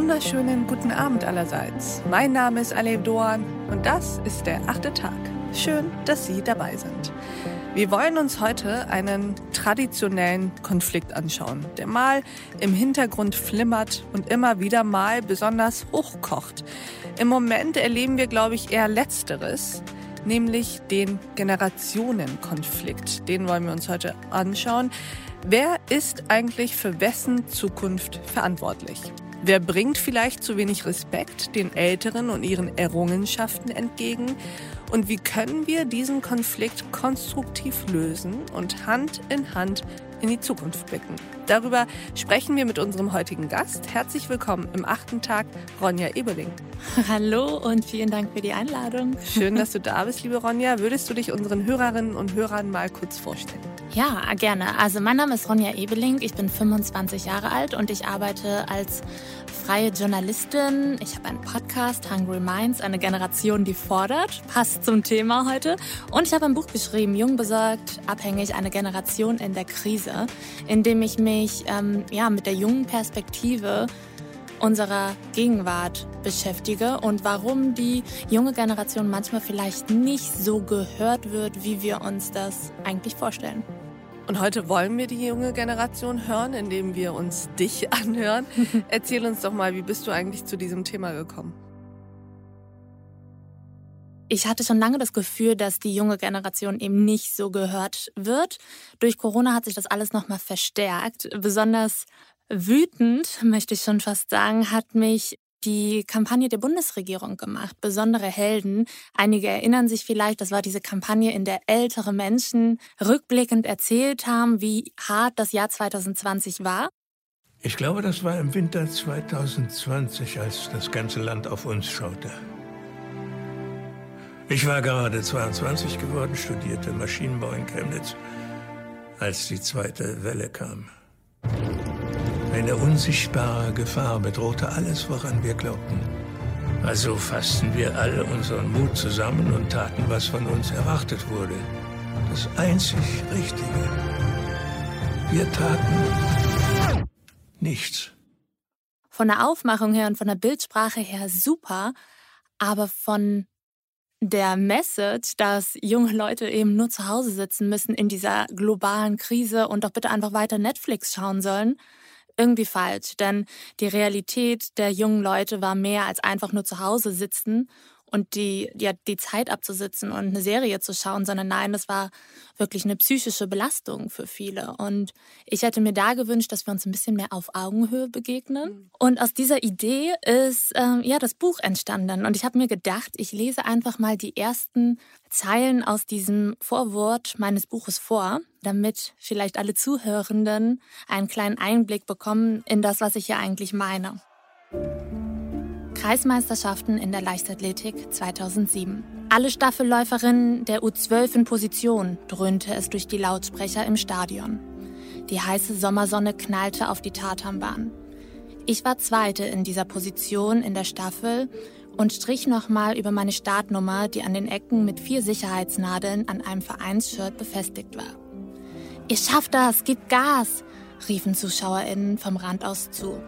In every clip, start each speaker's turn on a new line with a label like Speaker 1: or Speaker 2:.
Speaker 1: wunderschönen guten Abend allerseits. Mein Name ist Alev Doan und das ist der achte Tag. Schön, dass Sie dabei sind. Wir wollen uns heute einen traditionellen Konflikt anschauen, der mal im Hintergrund flimmert und immer wieder mal besonders hochkocht. Im Moment erleben wir, glaube ich, eher Letzteres, nämlich den Generationenkonflikt. Den wollen wir uns heute anschauen. Wer ist eigentlich für wessen Zukunft verantwortlich? Wer bringt vielleicht zu wenig Respekt den Älteren und ihren Errungenschaften entgegen? Und wie können wir diesen Konflikt konstruktiv lösen und Hand in Hand in die Zukunft blicken? Darüber sprechen wir mit unserem heutigen Gast. Herzlich willkommen im achten Tag, Ronja Ebeling.
Speaker 2: Hallo und vielen Dank für die Einladung.
Speaker 1: Schön, dass du da bist, liebe Ronja. Würdest du dich unseren Hörerinnen und Hörern mal kurz vorstellen?
Speaker 2: Ja, gerne. Also mein Name ist Ronja Ebeling, ich bin 25 Jahre alt und ich arbeite als freie Journalistin. Ich habe einen Podcast, Hungry Minds, eine Generation, die fordert. Passt zum Thema heute. Und ich habe ein Buch geschrieben, Jung besorgt, abhängig, eine Generation in der Krise, in dem ich mich ähm, ja, mit der jungen Perspektive unserer Gegenwart beschäftige und warum die junge Generation manchmal vielleicht nicht so gehört wird, wie wir uns das eigentlich vorstellen.
Speaker 1: Und heute wollen wir die junge Generation hören, indem wir uns dich anhören. Erzähl uns doch mal, wie bist du eigentlich zu diesem Thema gekommen?
Speaker 2: Ich hatte schon lange das Gefühl, dass die junge Generation eben nicht so gehört wird. Durch Corona hat sich das alles nochmal verstärkt. Besonders wütend, möchte ich schon fast sagen, hat mich die Kampagne der Bundesregierung gemacht, besondere Helden. Einige erinnern sich vielleicht, das war diese Kampagne, in der ältere Menschen rückblickend erzählt haben, wie hart das Jahr 2020 war.
Speaker 3: Ich glaube, das war im Winter 2020, als das ganze Land auf uns schaute. Ich war gerade 22 geworden, studierte Maschinenbau in Chemnitz, als die zweite Welle kam. Eine unsichtbare Gefahr bedrohte alles, woran wir glaubten. Also fassten wir alle unseren Mut zusammen und taten, was von uns erwartet wurde. Das einzig Richtige. Wir taten nichts.
Speaker 2: Von der Aufmachung her und von der Bildsprache her super, aber von der Message, dass junge Leute eben nur zu Hause sitzen müssen in dieser globalen Krise und doch bitte einfach weiter Netflix schauen sollen, irgendwie falsch, denn die Realität der jungen Leute war mehr als einfach nur zu Hause sitzen und die, die, die Zeit abzusitzen und eine Serie zu schauen, sondern nein, das war wirklich eine psychische Belastung für viele. Und ich hätte mir da gewünscht, dass wir uns ein bisschen mehr auf Augenhöhe begegnen. Mhm. Und aus dieser Idee ist ähm, ja das Buch entstanden. Und ich habe mir gedacht, ich lese einfach mal die ersten Zeilen aus diesem Vorwort meines Buches vor, damit vielleicht alle Zuhörenden einen kleinen Einblick bekommen in das, was ich hier eigentlich meine. Kreismeisterschaften in der Leichtathletik 2007. Alle Staffelläuferinnen der U12 in Position, dröhnte es durch die Lautsprecher im Stadion. Die heiße Sommersonne knallte auf die Tatanbahn. Ich war Zweite in dieser Position in der Staffel und strich nochmal über meine Startnummer, die an den Ecken mit vier Sicherheitsnadeln an einem Vereinsshirt befestigt war. Ihr schafft das, gebt Gas, riefen ZuschauerInnen vom Rand aus zu.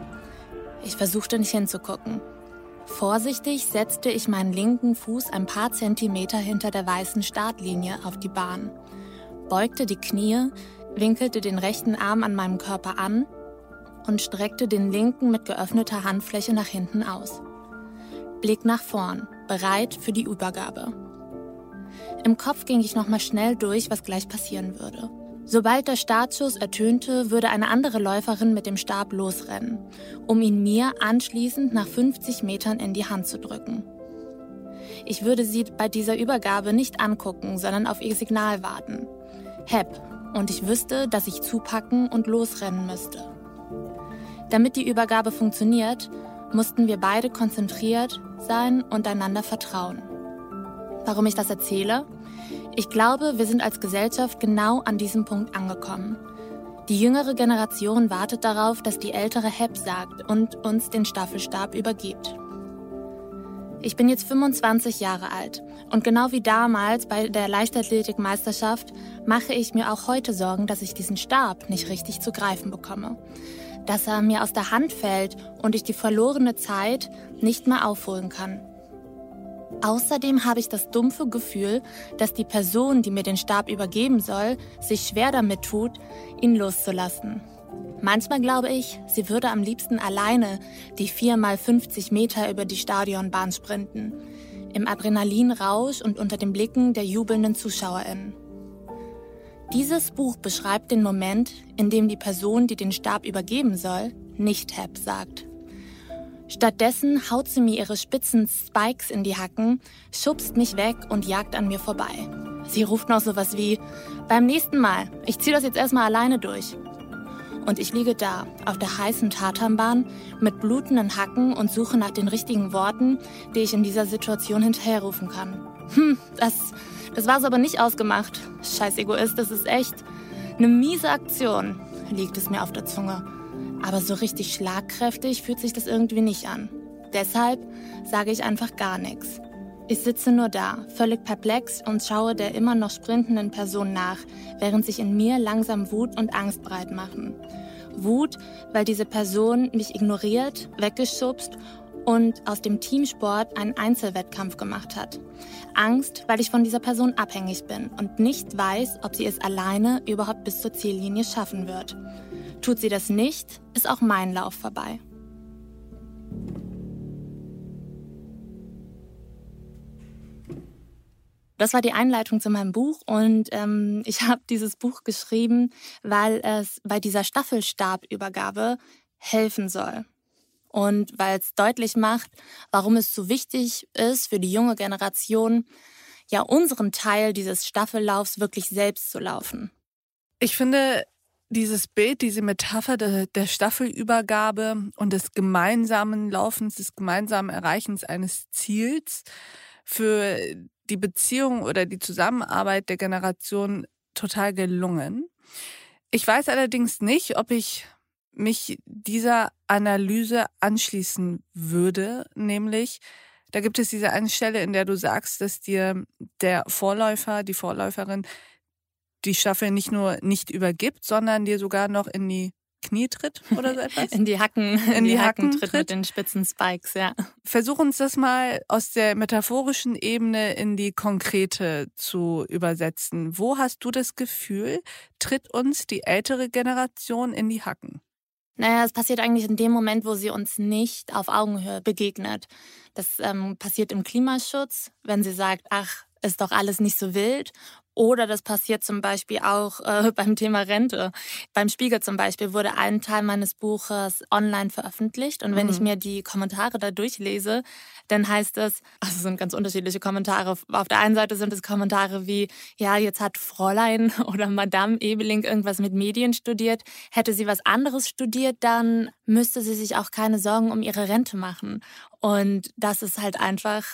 Speaker 2: Ich versuchte nicht hinzugucken. Vorsichtig setzte ich meinen linken Fuß ein paar Zentimeter hinter der weißen Startlinie auf die Bahn, beugte die Knie, winkelte den rechten Arm an meinem Körper an und streckte den linken mit geöffneter Handfläche nach hinten aus. Blick nach vorn, bereit für die Übergabe. Im Kopf ging ich nochmal schnell durch, was gleich passieren würde. Sobald der Startschuss ertönte, würde eine andere Läuferin mit dem Stab losrennen, um ihn mir anschließend nach 50 Metern in die Hand zu drücken. Ich würde sie bei dieser Übergabe nicht angucken, sondern auf ihr Signal warten. Hepp, und ich wüsste, dass ich zupacken und losrennen müsste. Damit die Übergabe funktioniert, mussten wir beide konzentriert sein und einander vertrauen. Warum ich das erzähle? Ich glaube, wir sind als Gesellschaft genau an diesem Punkt angekommen. Die jüngere Generation wartet darauf, dass die ältere HEP sagt und uns den Staffelstab übergibt. Ich bin jetzt 25 Jahre alt und genau wie damals bei der Leichtathletikmeisterschaft mache ich mir auch heute Sorgen, dass ich diesen Stab nicht richtig zu greifen bekomme. Dass er mir aus der Hand fällt und ich die verlorene Zeit nicht mehr aufholen kann. Außerdem habe ich das dumpfe Gefühl, dass die Person, die mir den Stab übergeben soll, sich schwer damit tut, ihn loszulassen. Manchmal glaube ich, sie würde am liebsten alleine die 4 mal 50 Meter über die Stadionbahn sprinten. Im Adrenalinrausch und unter den Blicken der jubelnden ZuschauerInnen. Dieses Buch beschreibt den Moment, in dem die Person, die den Stab übergeben soll, nicht Hep sagt. Stattdessen haut sie mir ihre spitzen Spikes in die Hacken, schubst mich weg und jagt an mir vorbei. Sie ruft noch sowas wie, beim nächsten Mal, ich zieh das jetzt erstmal alleine durch. Und ich liege da, auf der heißen Tatanbahn, mit blutenden Hacken und suche nach den richtigen Worten, die ich in dieser Situation hinterherrufen kann. Hm, das, das war's aber nicht ausgemacht. Scheiß Egoist, das ist echt eine miese Aktion, liegt es mir auf der Zunge. Aber so richtig schlagkräftig fühlt sich das irgendwie nicht an. Deshalb sage ich einfach gar nichts. Ich sitze nur da, völlig perplex und schaue der immer noch sprintenden Person nach, während sich in mir langsam Wut und Angst breit machen. Wut, weil diese Person mich ignoriert, weggeschubst und aus dem Teamsport einen Einzelwettkampf gemacht hat. Angst, weil ich von dieser Person abhängig bin und nicht weiß, ob sie es alleine überhaupt bis zur Ziellinie schaffen wird. Tut sie das nicht, ist auch mein Lauf vorbei. Das war die Einleitung zu meinem Buch und ähm, ich habe dieses Buch geschrieben, weil es bei dieser Staffelstabübergabe helfen soll. Und weil es deutlich macht, warum es so wichtig ist für die junge Generation, ja unseren Teil dieses Staffellaufs wirklich selbst zu laufen.
Speaker 1: Ich finde dieses Bild, diese Metapher der, der Staffelübergabe und des gemeinsamen Laufens, des gemeinsamen Erreichens eines Ziels für die Beziehung oder die Zusammenarbeit der Generation total gelungen. Ich weiß allerdings nicht, ob ich mich dieser Analyse anschließen würde, nämlich da gibt es diese eine Stelle, in der du sagst, dass dir der Vorläufer, die Vorläuferin die Staffel nicht nur nicht übergibt, sondern dir sogar noch in die Knie tritt oder so etwas?
Speaker 2: In die Hacken, in, in die, die, Hacken, Hacken tritt, tritt mit den spitzen Spikes, ja.
Speaker 1: Versuch uns das mal aus der metaphorischen Ebene in die konkrete zu übersetzen. Wo hast du das Gefühl, tritt uns die ältere Generation in die Hacken?
Speaker 2: Naja, es passiert eigentlich in dem Moment, wo sie uns nicht auf Augenhöhe begegnet. Das ähm, passiert im Klimaschutz, wenn sie sagt, ach, ist doch alles nicht so wild. Oder das passiert zum Beispiel auch äh, beim Thema Rente. Beim Spiegel zum Beispiel wurde ein Teil meines Buches online veröffentlicht. Und wenn mhm. ich mir die Kommentare da durchlese, dann heißt es, also es sind ganz unterschiedliche Kommentare. Auf der einen Seite sind es Kommentare wie, ja, jetzt hat Fräulein oder Madame Ebeling irgendwas mit Medien studiert. Hätte sie was anderes studiert, dann müsste sie sich auch keine Sorgen um ihre Rente machen. Und das ist halt einfach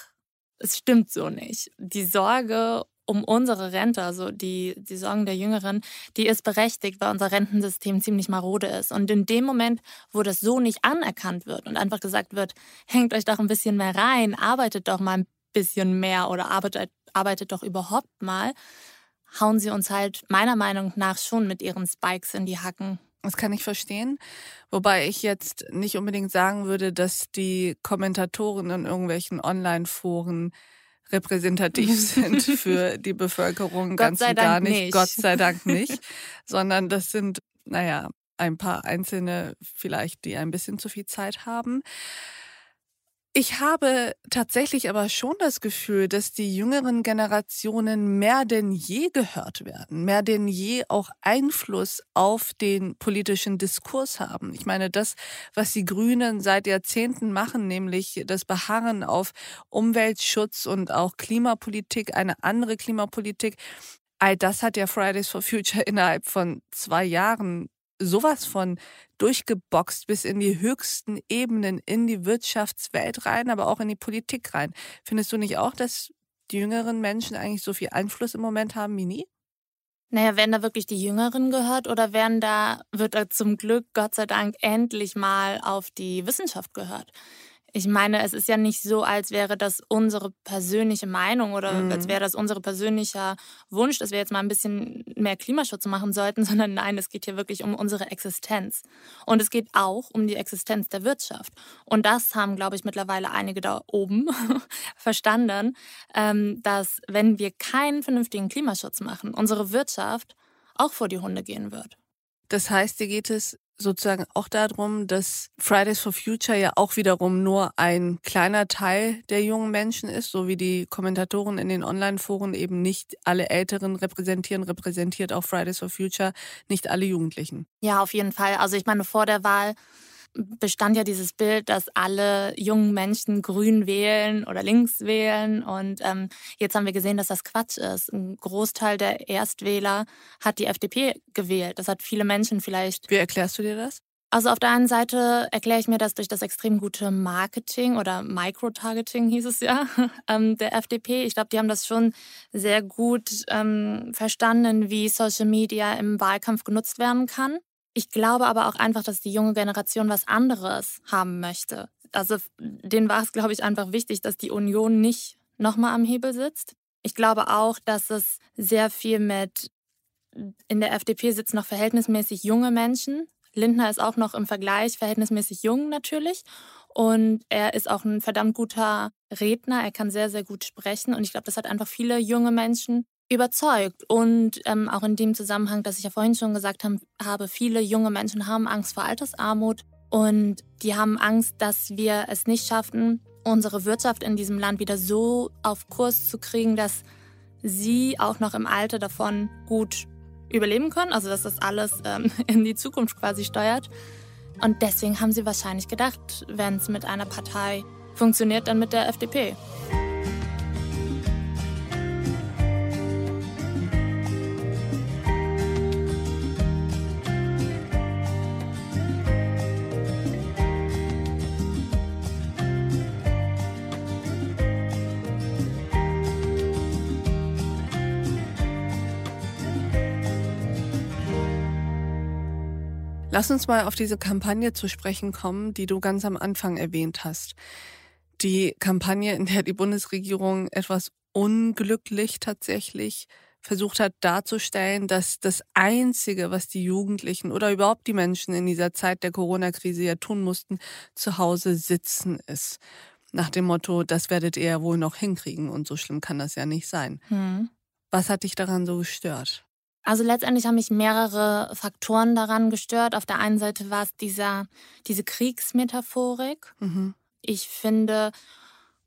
Speaker 2: es stimmt so nicht. Die Sorge um unsere Rente, also die, die Sorgen der Jüngeren, die ist berechtigt, weil unser Rentensystem ziemlich marode ist. Und in dem Moment, wo das so nicht anerkannt wird und einfach gesagt wird, hängt euch doch ein bisschen mehr rein, arbeitet doch mal ein bisschen mehr oder arbeitet, arbeitet doch überhaupt mal, hauen sie uns halt meiner Meinung nach schon mit ihren Spikes in die Hacken.
Speaker 1: Das kann ich verstehen. Wobei ich jetzt nicht unbedingt sagen würde, dass die Kommentatoren in irgendwelchen Online-Foren repräsentativ sind für die Bevölkerung ganz und gar nicht. nicht. Gott sei Dank nicht. sondern das sind, naja, ein paar Einzelne vielleicht, die ein bisschen zu viel Zeit haben. Ich habe tatsächlich aber schon das Gefühl, dass die jüngeren Generationen mehr denn je gehört werden, mehr denn je auch Einfluss auf den politischen Diskurs haben. Ich meine, das, was die Grünen seit Jahrzehnten machen, nämlich das Beharren auf Umweltschutz und auch Klimapolitik, eine andere Klimapolitik, all das hat ja Fridays for Future innerhalb von zwei Jahren sowas von durchgeboxt bis in die höchsten Ebenen, in die Wirtschaftswelt rein, aber auch in die Politik rein. Findest du nicht auch, dass die jüngeren Menschen eigentlich so viel Einfluss im Moment haben wie nie?
Speaker 2: Naja, werden da wirklich die Jüngeren gehört oder werden da, wird da zum Glück, Gott sei Dank, endlich mal auf die Wissenschaft gehört? Ich meine, es ist ja nicht so, als wäre das unsere persönliche Meinung oder mhm. als wäre das unser persönlicher Wunsch, dass wir jetzt mal ein bisschen mehr Klimaschutz machen sollten, sondern nein, es geht hier wirklich um unsere Existenz. Und es geht auch um die Existenz der Wirtschaft. Und das haben, glaube ich, mittlerweile einige da oben verstanden, ähm, dass wenn wir keinen vernünftigen Klimaschutz machen, unsere Wirtschaft auch vor die Hunde gehen wird.
Speaker 1: Das heißt, dir geht es sozusagen auch darum, dass Fridays for Future ja auch wiederum nur ein kleiner Teil der jungen Menschen ist, so wie die Kommentatoren in den Online-Foren eben nicht alle Älteren repräsentieren, repräsentiert auch Fridays for Future nicht alle Jugendlichen.
Speaker 2: Ja, auf jeden Fall. Also ich meine, vor der Wahl bestand ja dieses Bild, dass alle jungen Menschen grün wählen oder links wählen. Und ähm, jetzt haben wir gesehen, dass das Quatsch ist. Ein Großteil der Erstwähler hat die FDP gewählt. Das hat viele Menschen vielleicht.
Speaker 1: Wie erklärst du dir das?
Speaker 2: Also auf der einen Seite erkläre ich mir das durch das extrem gute Marketing oder Microtargeting hieß es ja ähm, der FDP. Ich glaube, die haben das schon sehr gut ähm, verstanden, wie Social Media im Wahlkampf genutzt werden kann. Ich glaube aber auch einfach, dass die junge Generation was anderes haben möchte. Also denen war es, glaube ich, einfach wichtig, dass die Union nicht nochmal am Hebel sitzt. Ich glaube auch, dass es sehr viel mit, in der FDP sitzen noch verhältnismäßig junge Menschen. Lindner ist auch noch im Vergleich verhältnismäßig jung natürlich. Und er ist auch ein verdammt guter Redner. Er kann sehr, sehr gut sprechen. Und ich glaube, das hat einfach viele junge Menschen überzeugt. Und ähm, auch in dem Zusammenhang, dass ich ja vorhin schon gesagt habe, viele junge Menschen haben Angst vor Altersarmut und die haben Angst, dass wir es nicht schaffen, unsere Wirtschaft in diesem Land wieder so auf Kurs zu kriegen, dass sie auch noch im Alter davon gut überleben können, also dass das alles ähm, in die Zukunft quasi steuert. Und deswegen haben sie wahrscheinlich gedacht, wenn es mit einer Partei funktioniert, dann mit der FDP.
Speaker 1: Lass uns mal auf diese Kampagne zu sprechen kommen, die du ganz am Anfang erwähnt hast. Die Kampagne, in der die Bundesregierung etwas unglücklich tatsächlich versucht hat darzustellen, dass das Einzige, was die Jugendlichen oder überhaupt die Menschen in dieser Zeit der Corona-Krise ja tun mussten, zu Hause sitzen ist. Nach dem Motto, das werdet ihr ja wohl noch hinkriegen und so schlimm kann das ja nicht sein. Hm. Was hat dich daran so gestört?
Speaker 2: Also letztendlich haben mich mehrere Faktoren daran gestört. Auf der einen Seite war es dieser, diese Kriegsmetaphorik. Mhm. Ich finde,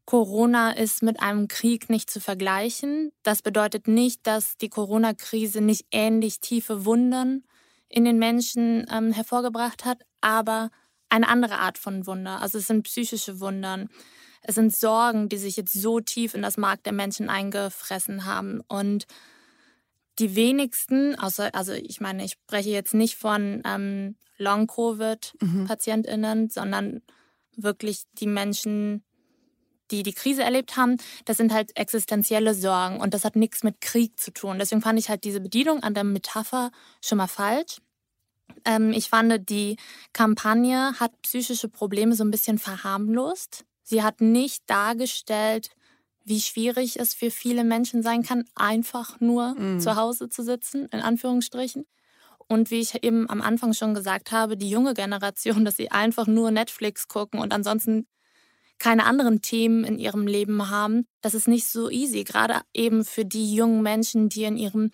Speaker 2: Corona ist mit einem Krieg nicht zu vergleichen. Das bedeutet nicht, dass die Corona-Krise nicht ähnlich tiefe Wunden in den Menschen ähm, hervorgebracht hat, aber eine andere Art von Wunder. Also es sind psychische Wundern. Es sind Sorgen, die sich jetzt so tief in das Mark der Menschen eingefressen haben. Und die wenigsten, außer, also ich meine, ich spreche jetzt nicht von ähm, Long-Covid-PatientInnen, mhm. sondern wirklich die Menschen, die die Krise erlebt haben, das sind halt existenzielle Sorgen und das hat nichts mit Krieg zu tun. Deswegen fand ich halt diese Bedienung an der Metapher schon mal falsch. Ähm, ich fand, die Kampagne hat psychische Probleme so ein bisschen verharmlost. Sie hat nicht dargestellt, wie schwierig es für viele Menschen sein kann, einfach nur mhm. zu Hause zu sitzen, in Anführungsstrichen. Und wie ich eben am Anfang schon gesagt habe, die junge Generation, dass sie einfach nur Netflix gucken und ansonsten keine anderen Themen in ihrem Leben haben, das ist nicht so easy. Gerade eben für die jungen Menschen, die in ihrem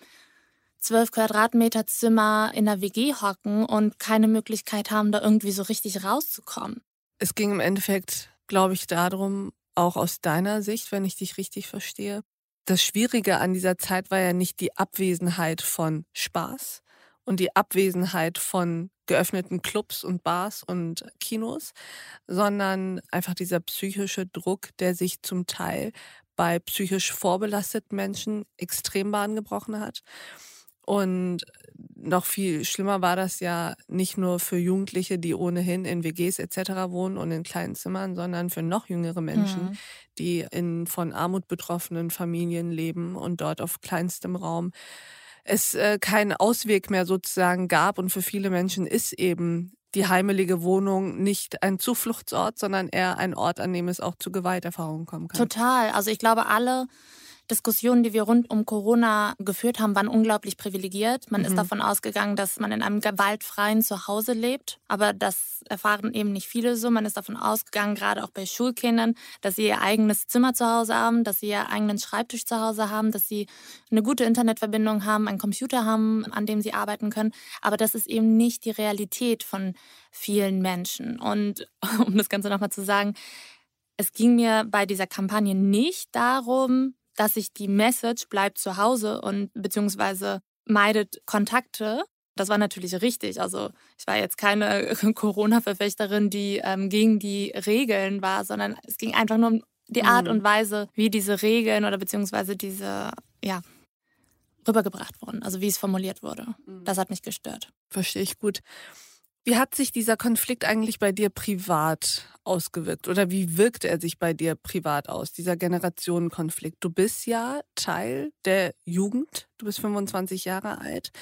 Speaker 2: 12 Quadratmeter Zimmer in der WG hocken und keine Möglichkeit haben, da irgendwie so richtig rauszukommen.
Speaker 1: Es ging im Endeffekt, glaube ich, darum, auch aus deiner Sicht, wenn ich dich richtig verstehe. Das Schwierige an dieser Zeit war ja nicht die Abwesenheit von Spaß und die Abwesenheit von geöffneten Clubs und Bars und Kinos, sondern einfach dieser psychische Druck, der sich zum Teil bei psychisch vorbelasteten Menschen extrem Bahn gebrochen hat. Und noch viel schlimmer war das ja nicht nur für Jugendliche, die ohnehin in WGs etc. wohnen und in kleinen Zimmern, sondern für noch jüngere Menschen, mhm. die in von Armut betroffenen Familien leben und dort auf kleinstem Raum es äh, keinen Ausweg mehr sozusagen gab. Und für viele Menschen ist eben die heimelige Wohnung nicht ein Zufluchtsort, sondern eher ein Ort, an dem es auch zu Gewalterfahrungen kommen kann.
Speaker 2: Total. Also ich glaube, alle Diskussionen, die wir rund um Corona geführt haben, waren unglaublich privilegiert. Man mhm. ist davon ausgegangen, dass man in einem gewaltfreien Zuhause lebt, aber das erfahren eben nicht viele so. Man ist davon ausgegangen, gerade auch bei Schulkindern, dass sie ihr eigenes Zimmer zu Hause haben, dass sie ihren eigenen Schreibtisch zu Hause haben, dass sie eine gute Internetverbindung haben, einen Computer haben, an dem sie arbeiten können. Aber das ist eben nicht die Realität von vielen Menschen. Und um das Ganze nochmal zu sagen, es ging mir bei dieser Kampagne nicht darum, dass sich die Message bleibt zu Hause und beziehungsweise meidet Kontakte. Das war natürlich richtig. Also ich war jetzt keine Corona-Verfechterin, die ähm, gegen die Regeln war, sondern es ging einfach nur um die Art mhm. und Weise, wie diese Regeln oder beziehungsweise diese, ja, rübergebracht wurden, also wie es formuliert wurde. Mhm. Das hat mich gestört.
Speaker 1: Verstehe ich gut. Wie hat sich dieser Konflikt eigentlich bei dir privat ausgewirkt oder wie wirkt er sich bei dir privat aus, dieser Generationenkonflikt? Du bist ja Teil der Jugend, du bist 25 Jahre alt.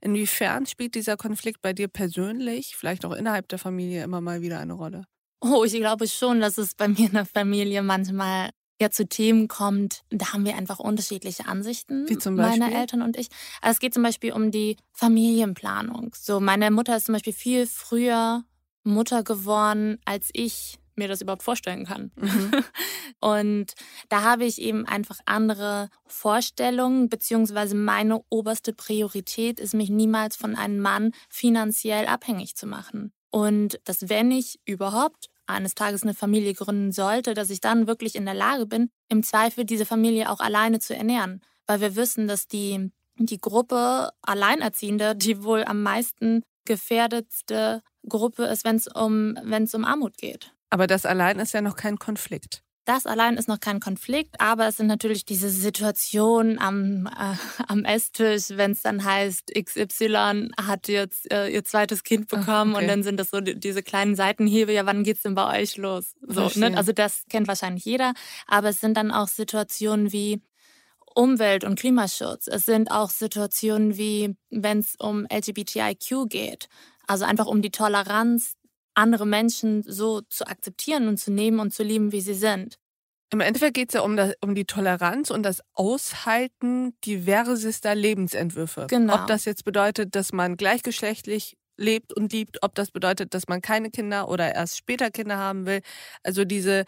Speaker 1: Inwiefern spielt dieser Konflikt bei dir persönlich, vielleicht auch innerhalb der Familie, immer mal wieder eine Rolle?
Speaker 2: Oh, ich glaube schon, dass es bei mir in der Familie manchmal ja zu Themen kommt, da haben wir einfach unterschiedliche Ansichten,
Speaker 1: Wie zum Beispiel?
Speaker 2: meine Eltern und ich. Also es geht zum Beispiel um die Familienplanung. So, meine Mutter ist zum Beispiel viel früher Mutter geworden, als ich mir das überhaupt vorstellen kann. Mhm. Und da habe ich eben einfach andere Vorstellungen, beziehungsweise meine oberste Priorität ist, mich niemals von einem Mann finanziell abhängig zu machen. Und dass wenn ich überhaupt eines Tages eine Familie gründen sollte, dass ich dann wirklich in der Lage bin, im Zweifel diese Familie auch alleine zu ernähren. Weil wir wissen, dass die, die Gruppe Alleinerziehende die wohl am meisten gefährdetste Gruppe ist, wenn es um, um Armut geht.
Speaker 1: Aber das allein ist ja noch kein Konflikt.
Speaker 2: Das allein ist noch kein Konflikt, aber es sind natürlich diese Situationen am, äh, am Esstisch, wenn es dann heißt, XY hat jetzt äh, ihr zweites Kind bekommen Ach, okay. und dann sind das so die, diese kleinen Seitenhebe, ja, wann geht's denn bei euch los? So, ne? Also das kennt wahrscheinlich jeder, aber es sind dann auch Situationen wie Umwelt- und Klimaschutz. Es sind auch Situationen wie, wenn es um LGBTIQ geht, also einfach um die Toleranz andere Menschen so zu akzeptieren und zu nehmen und zu lieben, wie sie sind.
Speaker 1: Im Endeffekt geht es ja um, das, um die Toleranz und das Aushalten diversester Lebensentwürfe.
Speaker 2: Genau.
Speaker 1: Ob das jetzt bedeutet, dass man gleichgeschlechtlich lebt und liebt, ob das bedeutet, dass man keine Kinder oder erst später Kinder haben will. Also diese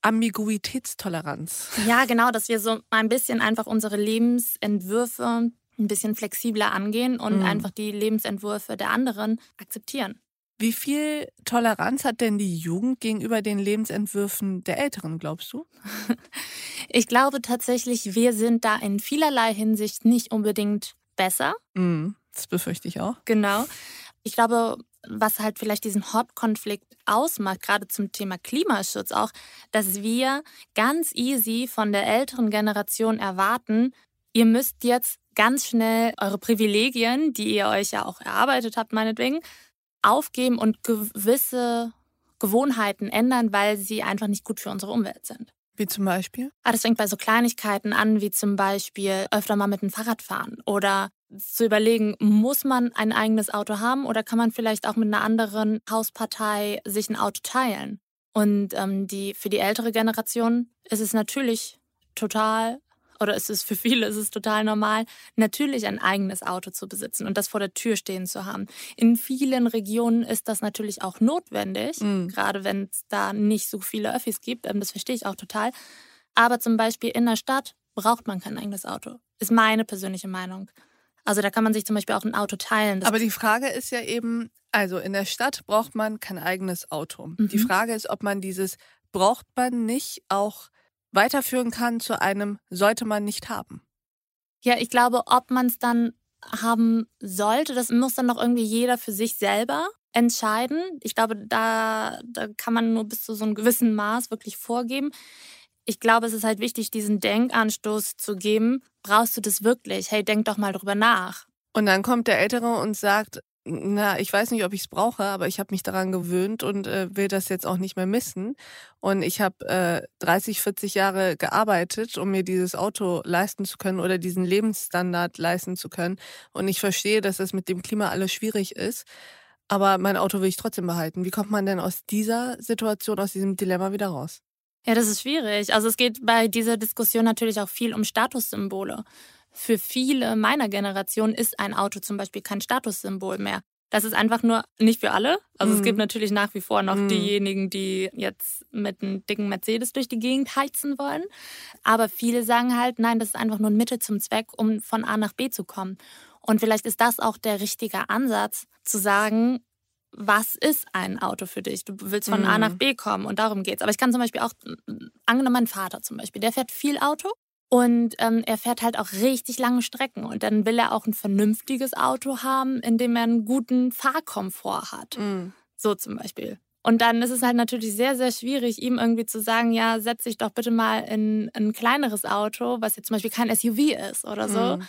Speaker 1: Ambiguitätstoleranz.
Speaker 2: Ja, genau, dass wir so ein bisschen einfach unsere Lebensentwürfe ein bisschen flexibler angehen und mhm. einfach die Lebensentwürfe der anderen akzeptieren.
Speaker 1: Wie viel Toleranz hat denn die Jugend gegenüber den Lebensentwürfen der Älteren, glaubst du?
Speaker 2: Ich glaube tatsächlich, wir sind da in vielerlei Hinsicht nicht unbedingt besser.
Speaker 1: Mm, das befürchte ich auch.
Speaker 2: Genau. Ich glaube, was halt vielleicht diesen Hauptkonflikt ausmacht, gerade zum Thema Klimaschutz auch, dass wir ganz easy von der älteren Generation erwarten, ihr müsst jetzt ganz schnell eure Privilegien, die ihr euch ja auch erarbeitet habt, meinetwegen, aufgeben und gewisse Gewohnheiten ändern, weil sie einfach nicht gut für unsere Umwelt sind.
Speaker 1: Wie zum Beispiel?
Speaker 2: Ah, das fängt bei so Kleinigkeiten an, wie zum Beispiel öfter mal mit dem Fahrrad fahren oder zu überlegen, muss man ein eigenes Auto haben oder kann man vielleicht auch mit einer anderen Hauspartei sich ein Auto teilen? Und ähm, die, für die ältere Generation ist es natürlich total oder ist es für viele ist es total normal, natürlich ein eigenes Auto zu besitzen und das vor der Tür stehen zu haben. In vielen Regionen ist das natürlich auch notwendig, mhm. gerade wenn es da nicht so viele Öffis gibt. Ähm, das verstehe ich auch total. Aber zum Beispiel in der Stadt braucht man kein eigenes Auto. Ist meine persönliche Meinung. Also da kann man sich zum Beispiel auch ein Auto teilen.
Speaker 1: Aber die Frage ist ja eben, also in der Stadt braucht man kein eigenes Auto. Mhm. Die Frage ist, ob man dieses braucht man nicht auch weiterführen kann zu einem sollte man nicht haben.
Speaker 2: Ja, ich glaube, ob man es dann haben sollte, das muss dann noch irgendwie jeder für sich selber entscheiden. Ich glaube, da, da kann man nur bis zu so einem gewissen Maß wirklich vorgeben. Ich glaube, es ist halt wichtig, diesen Denkanstoß zu geben. Brauchst du das wirklich? Hey, denk doch mal drüber nach.
Speaker 1: Und dann kommt der Ältere und sagt, na, ich weiß nicht, ob ich es brauche, aber ich habe mich daran gewöhnt und äh, will das jetzt auch nicht mehr missen. Und ich habe äh, 30, 40 Jahre gearbeitet, um mir dieses Auto leisten zu können oder diesen Lebensstandard leisten zu können. Und ich verstehe, dass das mit dem Klima alles schwierig ist. Aber mein Auto will ich trotzdem behalten. Wie kommt man denn aus dieser Situation, aus diesem Dilemma wieder raus?
Speaker 2: Ja, das ist schwierig. Also es geht bei dieser Diskussion natürlich auch viel um Statussymbole. Für viele meiner Generation ist ein Auto zum Beispiel kein Statussymbol mehr. Das ist einfach nur nicht für alle. Also mhm. es gibt mhm. natürlich nach wie vor noch mhm. diejenigen, die jetzt mit einem dicken Mercedes durch die Gegend heizen wollen. Aber viele sagen halt, nein, das ist einfach nur ein Mittel zum Zweck, um von A nach B zu kommen. Und vielleicht ist das auch der richtige Ansatz, zu sagen, was ist ein Auto für dich? Du willst von mhm. A nach mhm. B kommen und darum geht's. Aber ich kann zum Beispiel auch, angenommen mein Vater zum Beispiel, der fährt viel Auto und ähm, er fährt halt auch richtig lange Strecken. Und dann will er auch ein vernünftiges Auto haben, in dem er einen guten Fahrkomfort hat. Mhm. So zum Beispiel. Und dann ist es halt natürlich sehr, sehr schwierig, ihm irgendwie zu sagen, ja, setz dich doch bitte mal in ein kleineres Auto, was jetzt zum Beispiel kein SUV ist oder so. Mhm.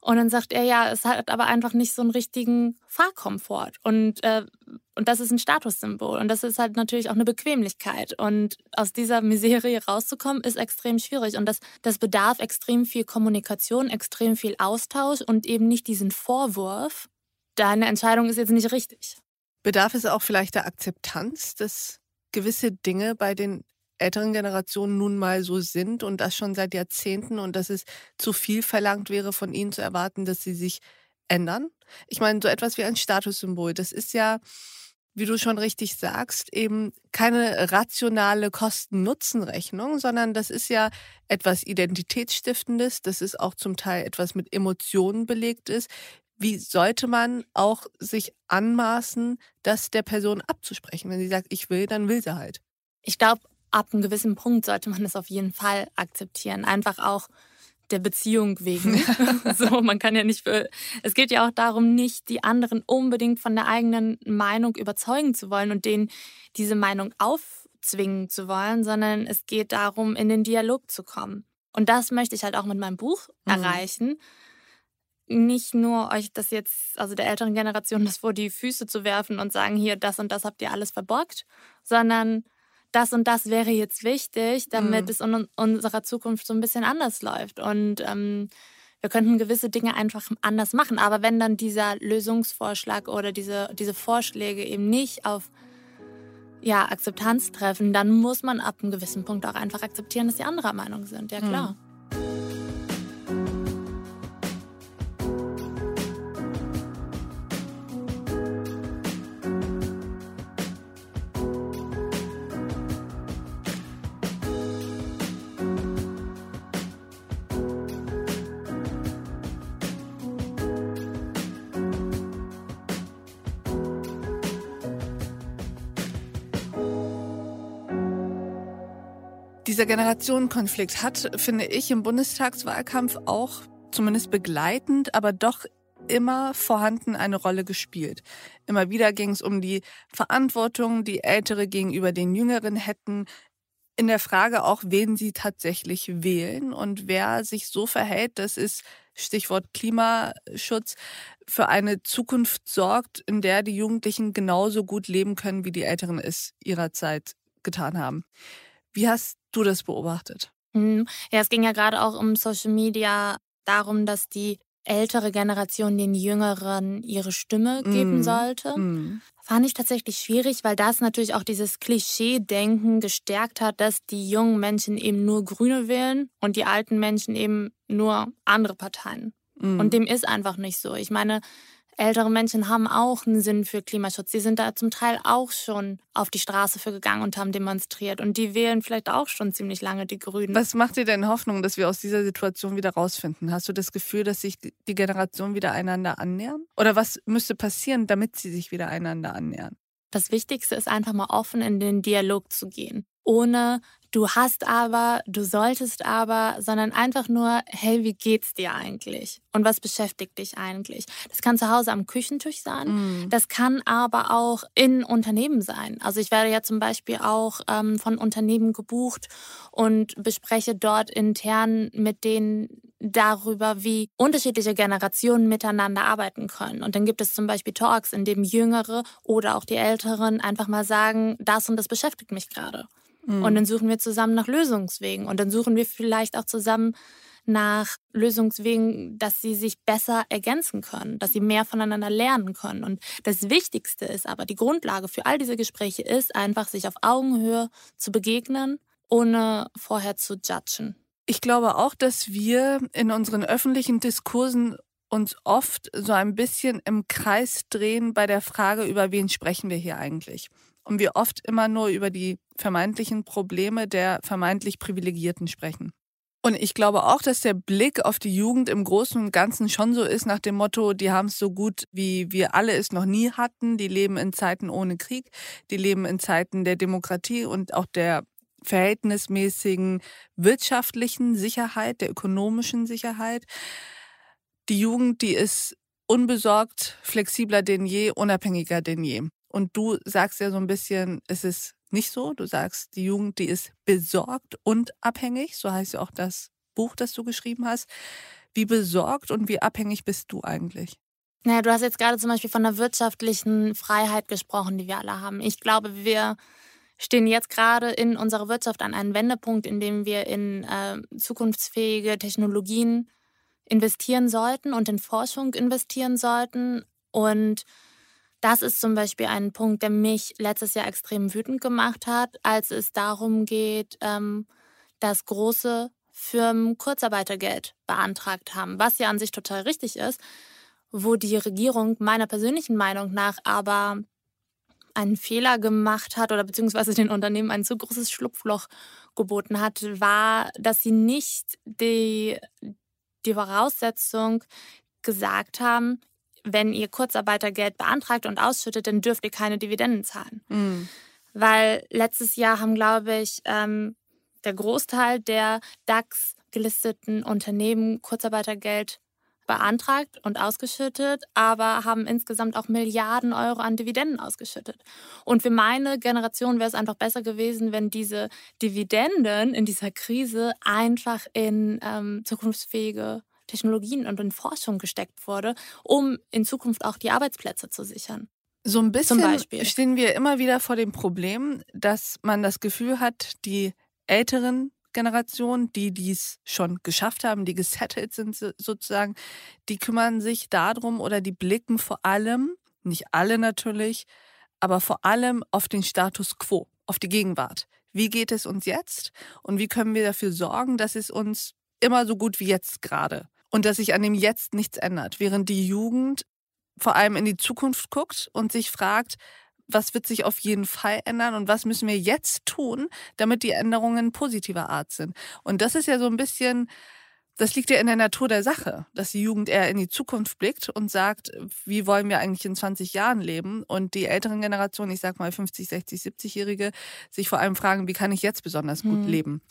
Speaker 2: Und dann sagt er, ja, es hat aber einfach nicht so einen richtigen Fahrkomfort. Und, äh, und das ist ein Statussymbol. Und das ist halt natürlich auch eine Bequemlichkeit. Und aus dieser Miserie rauszukommen, ist extrem schwierig. Und das, das bedarf extrem viel Kommunikation, extrem viel Austausch und eben nicht diesen Vorwurf, deine Entscheidung ist jetzt nicht richtig.
Speaker 1: Bedarf es auch vielleicht der Akzeptanz, dass gewisse Dinge bei den älteren Generationen nun mal so sind und das schon seit Jahrzehnten und dass es zu viel verlangt wäre von ihnen zu erwarten, dass sie sich ändern. Ich meine, so etwas wie ein Statussymbol, das ist ja, wie du schon richtig sagst, eben keine rationale Kosten-Nutzen-Rechnung, sondern das ist ja etwas Identitätsstiftendes, das ist auch zum Teil etwas mit Emotionen belegt ist. Wie sollte man auch sich anmaßen, das der Person abzusprechen? Wenn sie sagt, ich will, dann will sie halt.
Speaker 2: Ich glaube, ab einem gewissen Punkt sollte man das auf jeden Fall akzeptieren. Einfach auch der Beziehung wegen. so, man kann ja nicht für, es geht ja auch darum, nicht die anderen unbedingt von der eigenen Meinung überzeugen zu wollen und denen diese Meinung aufzwingen zu wollen, sondern es geht darum, in den Dialog zu kommen. Und das möchte ich halt auch mit meinem Buch mhm. erreichen. Nicht nur euch das jetzt, also der älteren Generation, das vor die Füße zu werfen und sagen, hier, das und das habt ihr alles verborgt, sondern das und das wäre jetzt wichtig, damit mhm. es in unserer Zukunft so ein bisschen anders läuft. Und ähm, wir könnten gewisse Dinge einfach anders machen. Aber wenn dann dieser Lösungsvorschlag oder diese, diese Vorschläge eben nicht auf ja, Akzeptanz treffen, dann muss man ab einem gewissen Punkt auch einfach akzeptieren, dass die anderer Meinung sind. Ja, klar. Mhm.
Speaker 1: Dieser Generationenkonflikt hat, finde ich, im Bundestagswahlkampf auch zumindest begleitend, aber doch immer vorhanden eine Rolle gespielt. Immer wieder ging es um die Verantwortung, die Ältere gegenüber den Jüngeren hätten, in der Frage auch, wen sie tatsächlich wählen und wer sich so verhält, dass es, Stichwort Klimaschutz, für eine Zukunft sorgt, in der die Jugendlichen genauso gut leben können, wie die Älteren es ihrer Zeit getan haben. Wie hast du das beobachtet?
Speaker 2: Mhm. Ja, es ging ja gerade auch um Social Media darum, dass die ältere Generation den Jüngeren ihre Stimme geben mm. sollte. Mm. Fand ich tatsächlich schwierig, weil das natürlich auch dieses Klischee-Denken gestärkt hat, dass die jungen Menschen eben nur Grüne wählen und die alten Menschen eben nur andere Parteien. Mm. Und dem ist einfach nicht so. Ich meine, ältere Menschen haben auch einen Sinn für Klimaschutz. Sie sind da zum Teil auch schon auf die Straße für gegangen und haben demonstriert. Und die wählen vielleicht auch schon ziemlich lange die Grünen.
Speaker 1: Was macht dir denn Hoffnung, dass wir aus dieser Situation wieder rausfinden? Hast du das Gefühl, dass sich die Generationen wieder einander annähern? Oder was müsste passieren, damit sie sich wieder einander annähern?
Speaker 2: Das Wichtigste ist einfach mal offen in den Dialog zu gehen, ohne du hast aber, du solltest aber, sondern einfach nur, hey, wie geht's dir eigentlich? Und was beschäftigt dich eigentlich? Das kann zu Hause am Küchentisch sein, mm. das kann aber auch in Unternehmen sein. Also ich werde ja zum Beispiel auch ähm, von Unternehmen gebucht und bespreche dort intern mit denen darüber, wie unterschiedliche Generationen miteinander arbeiten können. Und dann gibt es zum Beispiel Talks, in dem Jüngere oder auch die Älteren einfach mal sagen, das und das beschäftigt mich gerade. Mhm. Und dann suchen wir zusammen nach Lösungswegen. Und dann suchen wir vielleicht auch zusammen nach Lösungswegen, dass sie sich besser ergänzen können, dass sie mehr voneinander lernen können. Und das Wichtigste ist aber, die Grundlage für all diese Gespräche ist einfach, sich auf Augenhöhe zu begegnen, ohne vorher zu judgen.
Speaker 1: Ich glaube auch, dass wir in unseren öffentlichen Diskursen uns oft so ein bisschen im Kreis drehen bei der Frage, über wen sprechen wir hier eigentlich. Und wir oft immer nur über die vermeintlichen Probleme der vermeintlich Privilegierten sprechen. Und ich glaube auch, dass der Blick auf die Jugend im Großen und Ganzen schon so ist nach dem Motto, die haben es so gut, wie wir alle es noch nie hatten. Die leben in Zeiten ohne Krieg, die leben in Zeiten der Demokratie und auch der verhältnismäßigen wirtschaftlichen Sicherheit, der ökonomischen Sicherheit. Die Jugend, die ist unbesorgt, flexibler denn je, unabhängiger denn je. Und du sagst ja so ein bisschen, es ist nicht so. Du sagst, die Jugend, die ist besorgt und abhängig. So heißt ja auch das Buch, das du geschrieben hast. Wie besorgt und wie abhängig bist du eigentlich?
Speaker 2: Naja, du hast jetzt gerade zum Beispiel von der wirtschaftlichen Freiheit gesprochen, die wir alle haben. Ich glaube, wir stehen jetzt gerade in unserer Wirtschaft an einem Wendepunkt, in dem wir in äh, zukunftsfähige Technologien investieren sollten und in Forschung investieren sollten. Und das ist zum Beispiel ein Punkt, der mich letztes Jahr extrem wütend gemacht hat, als es darum geht, ähm, dass große Firmen Kurzarbeitergeld beantragt haben, was ja an sich total richtig ist, wo die Regierung meiner persönlichen Meinung nach aber einen Fehler gemacht hat oder beziehungsweise den Unternehmen ein zu großes Schlupfloch geboten hat, war, dass sie nicht die, die Voraussetzung gesagt haben, wenn ihr Kurzarbeitergeld beantragt und ausschüttet, dann dürft ihr keine Dividenden zahlen. Mhm. Weil letztes Jahr haben, glaube ich, ähm, der Großteil der DAX gelisteten Unternehmen Kurzarbeitergeld beantragt und ausgeschüttet, aber haben insgesamt auch Milliarden Euro an Dividenden ausgeschüttet. Und für meine Generation wäre es einfach besser gewesen, wenn diese Dividenden in dieser Krise einfach in ähm, zukunftsfähige Technologien und in Forschung gesteckt wurde, um in Zukunft auch die Arbeitsplätze zu sichern.
Speaker 1: So ein bisschen stehen wir immer wieder vor dem Problem, dass man das Gefühl hat, die älteren Generationen, die dies schon geschafft haben, die gesettelt sind sozusagen, die kümmern sich darum oder die blicken vor allem, nicht alle natürlich, aber vor allem auf den Status quo, auf die Gegenwart. Wie geht es uns jetzt und wie können wir dafür sorgen, dass es uns immer so gut wie jetzt gerade und dass sich an dem Jetzt nichts ändert, während die Jugend vor allem in die Zukunft guckt und sich fragt, was wird sich auf jeden Fall ändern und was müssen wir jetzt tun, damit die Änderungen positiver Art sind. Und das ist ja so ein bisschen, das liegt ja in der Natur der Sache, dass die Jugend eher in die Zukunft blickt und sagt, wie wollen wir eigentlich in 20 Jahren leben? Und die älteren Generationen, ich sag mal 50, 60, 70-Jährige, sich vor allem fragen, wie kann ich jetzt besonders gut hm. leben?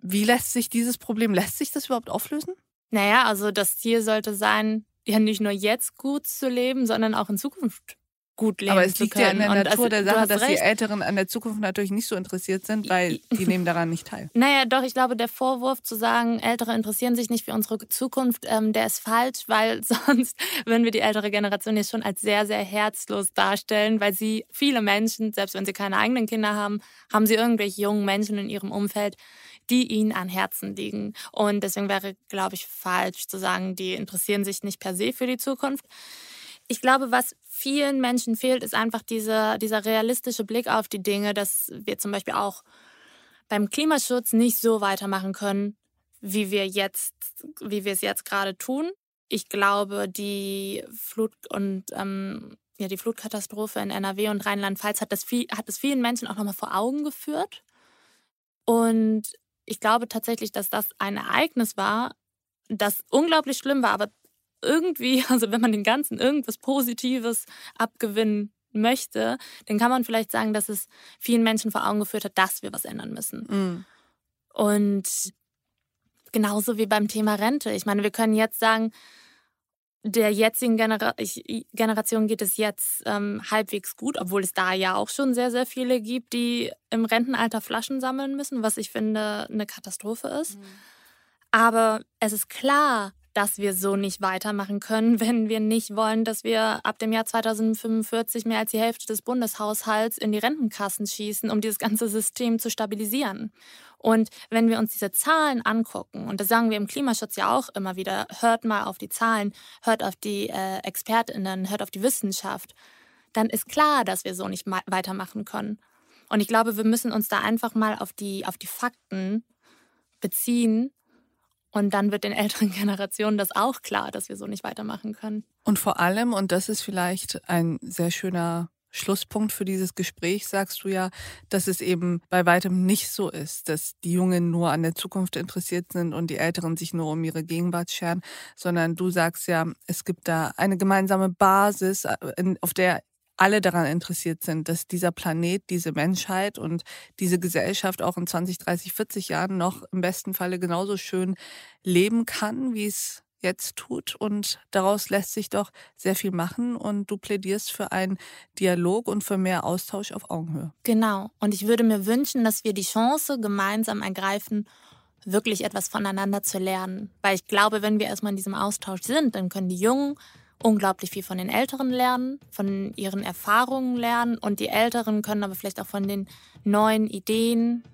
Speaker 1: Wie lässt sich dieses Problem, lässt sich das überhaupt auflösen?
Speaker 2: Naja, also das Ziel sollte sein, ja nicht nur jetzt gut zu leben, sondern auch in Zukunft gut leben
Speaker 1: Aber es liegt ja in der Natur
Speaker 2: also,
Speaker 1: der Sache, dass recht. die Älteren an der Zukunft natürlich nicht so interessiert sind, weil die nehmen daran nicht teil.
Speaker 2: Naja, doch, ich glaube, der Vorwurf zu sagen, Ältere interessieren sich nicht für unsere Zukunft, ähm, der ist falsch, weil sonst würden wir die ältere Generation jetzt schon als sehr, sehr herzlos darstellen, weil sie viele Menschen, selbst wenn sie keine eigenen Kinder haben, haben sie irgendwelche jungen Menschen in ihrem Umfeld, die ihnen an Herzen liegen. Und deswegen wäre, glaube ich, falsch zu sagen, die interessieren sich nicht per se für die Zukunft. Ich glaube, was vielen Menschen fehlt, ist einfach dieser, dieser realistische Blick auf die Dinge, dass wir zum Beispiel auch beim Klimaschutz nicht so weitermachen können, wie wir jetzt, wie wir es jetzt gerade tun. Ich glaube, die Flut und ähm, ja, die Flutkatastrophe in NRW und Rheinland-Pfalz hat das, viel, vielen Menschen auch nochmal vor Augen geführt. Und ich glaube tatsächlich, dass das ein Ereignis war, das unglaublich schlimm war, aber irgendwie, also wenn man den Ganzen irgendwas Positives abgewinnen möchte, dann kann man vielleicht sagen, dass es vielen Menschen vor Augen geführt hat, dass wir was ändern müssen. Mhm. Und genauso wie beim Thema Rente. Ich meine, wir können jetzt sagen, der jetzigen Genera Generation geht es jetzt ähm, halbwegs gut, obwohl es da ja auch schon sehr, sehr viele gibt, die im Rentenalter Flaschen sammeln müssen, was ich finde eine Katastrophe ist. Mhm. Aber es ist klar, dass wir so nicht weitermachen können, wenn wir nicht wollen, dass wir ab dem Jahr 2045 mehr als die Hälfte des Bundeshaushalts in die Rentenkassen schießen, um dieses ganze System zu stabilisieren. Und wenn wir uns diese Zahlen angucken, und das sagen wir im Klimaschutz ja auch immer wieder, hört mal auf die Zahlen, hört auf die äh, Expertinnen, hört auf die Wissenschaft, dann ist klar, dass wir so nicht weitermachen können. Und ich glaube, wir müssen uns da einfach mal auf die, auf die Fakten beziehen. Und dann wird den älteren Generationen das auch klar, dass wir so nicht weitermachen können.
Speaker 4: Und vor allem, und das ist vielleicht ein sehr schöner Schlusspunkt für dieses Gespräch, sagst du ja, dass es eben bei weitem nicht so ist, dass die Jungen nur an der Zukunft interessiert sind und die Älteren sich nur um ihre Gegenwart scheren, sondern du sagst ja, es gibt da eine gemeinsame Basis, äh, auf der alle daran interessiert sind, dass dieser Planet, diese Menschheit und diese Gesellschaft auch in 20, 30, 40 Jahren noch im besten Falle genauso schön leben kann, wie es jetzt tut. Und daraus lässt sich doch sehr viel machen. Und du plädierst für einen Dialog und für mehr Austausch auf Augenhöhe.
Speaker 2: Genau. Und ich würde mir wünschen, dass wir die Chance gemeinsam ergreifen, wirklich etwas voneinander zu lernen. Weil ich glaube, wenn wir erstmal in diesem Austausch sind, dann können die Jungen unglaublich viel von den Älteren lernen, von ihren Erfahrungen lernen und die Älteren können aber vielleicht auch von den neuen Ideen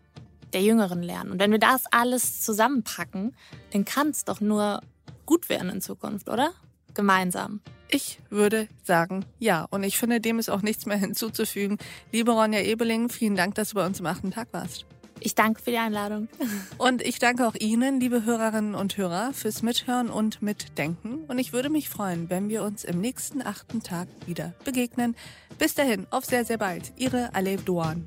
Speaker 2: der Jüngeren lernen. Und wenn wir das alles zusammenpacken, dann kann es doch nur gut werden in Zukunft, oder? Gemeinsam.
Speaker 4: Ich würde sagen, ja. Und ich finde, dem ist auch nichts mehr hinzuzufügen. Liebe Ronja Ebeling, vielen Dank, dass du bei uns am achten Tag warst.
Speaker 2: Ich danke für die Einladung.
Speaker 4: Und ich danke auch Ihnen, liebe Hörerinnen und Hörer, fürs Mithören und Mitdenken. Und ich würde mich freuen, wenn wir uns im nächsten achten Tag wieder begegnen. Bis dahin, auf sehr, sehr bald. Ihre Alev Doan.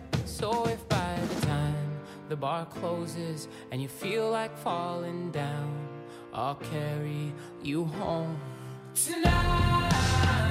Speaker 4: So if by the time the bar closes and you feel like falling down, I'll carry you home tonight.